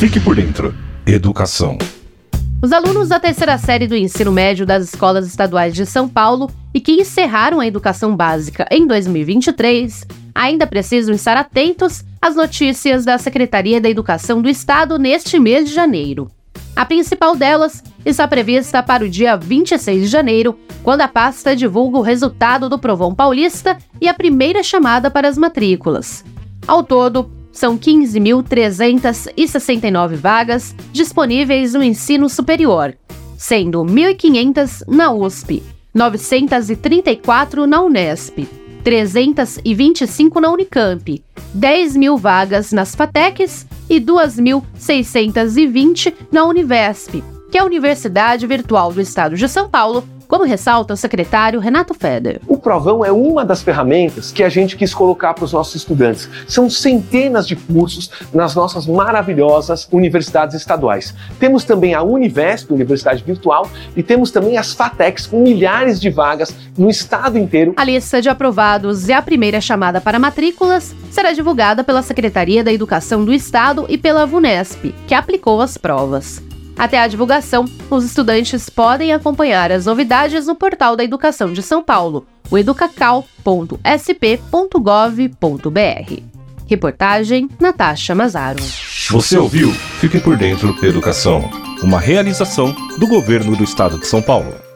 Fique por dentro. Educação. Os alunos da terceira série do ensino médio das escolas estaduais de São Paulo e que encerraram a educação básica em 2023 ainda precisam estar atentos às notícias da Secretaria da Educação do Estado neste mês de janeiro. A principal delas está prevista para o dia 26 de janeiro, quando a pasta divulga o resultado do Provão Paulista e a primeira chamada para as matrículas. Ao todo, são 15.369 vagas disponíveis no ensino superior, sendo 1.500 na USP, 934 na Unesp, 325 na Unicamp, 10 mil vagas nas FATECs e 2.620 na Univesp, que é a Universidade Virtual do Estado de São Paulo, como ressalta o secretário Renato Feder. O provão é uma das ferramentas que a gente quis colocar para os nossos estudantes. São centenas de cursos nas nossas maravilhosas universidades estaduais. Temos também a Univesp, Universidade Virtual, e temos também as FATECs, com milhares de vagas no estado inteiro. A lista de aprovados e a primeira chamada para matrículas será divulgada pela Secretaria da Educação do Estado e pela VUNESP, que aplicou as provas. Até a divulgação, os estudantes podem acompanhar as novidades no portal da Educação de São Paulo, o educacal.sp.gov.br. Reportagem Natasha Mazaro. Você ouviu? Fique por dentro da educação. Uma realização do governo do estado de São Paulo.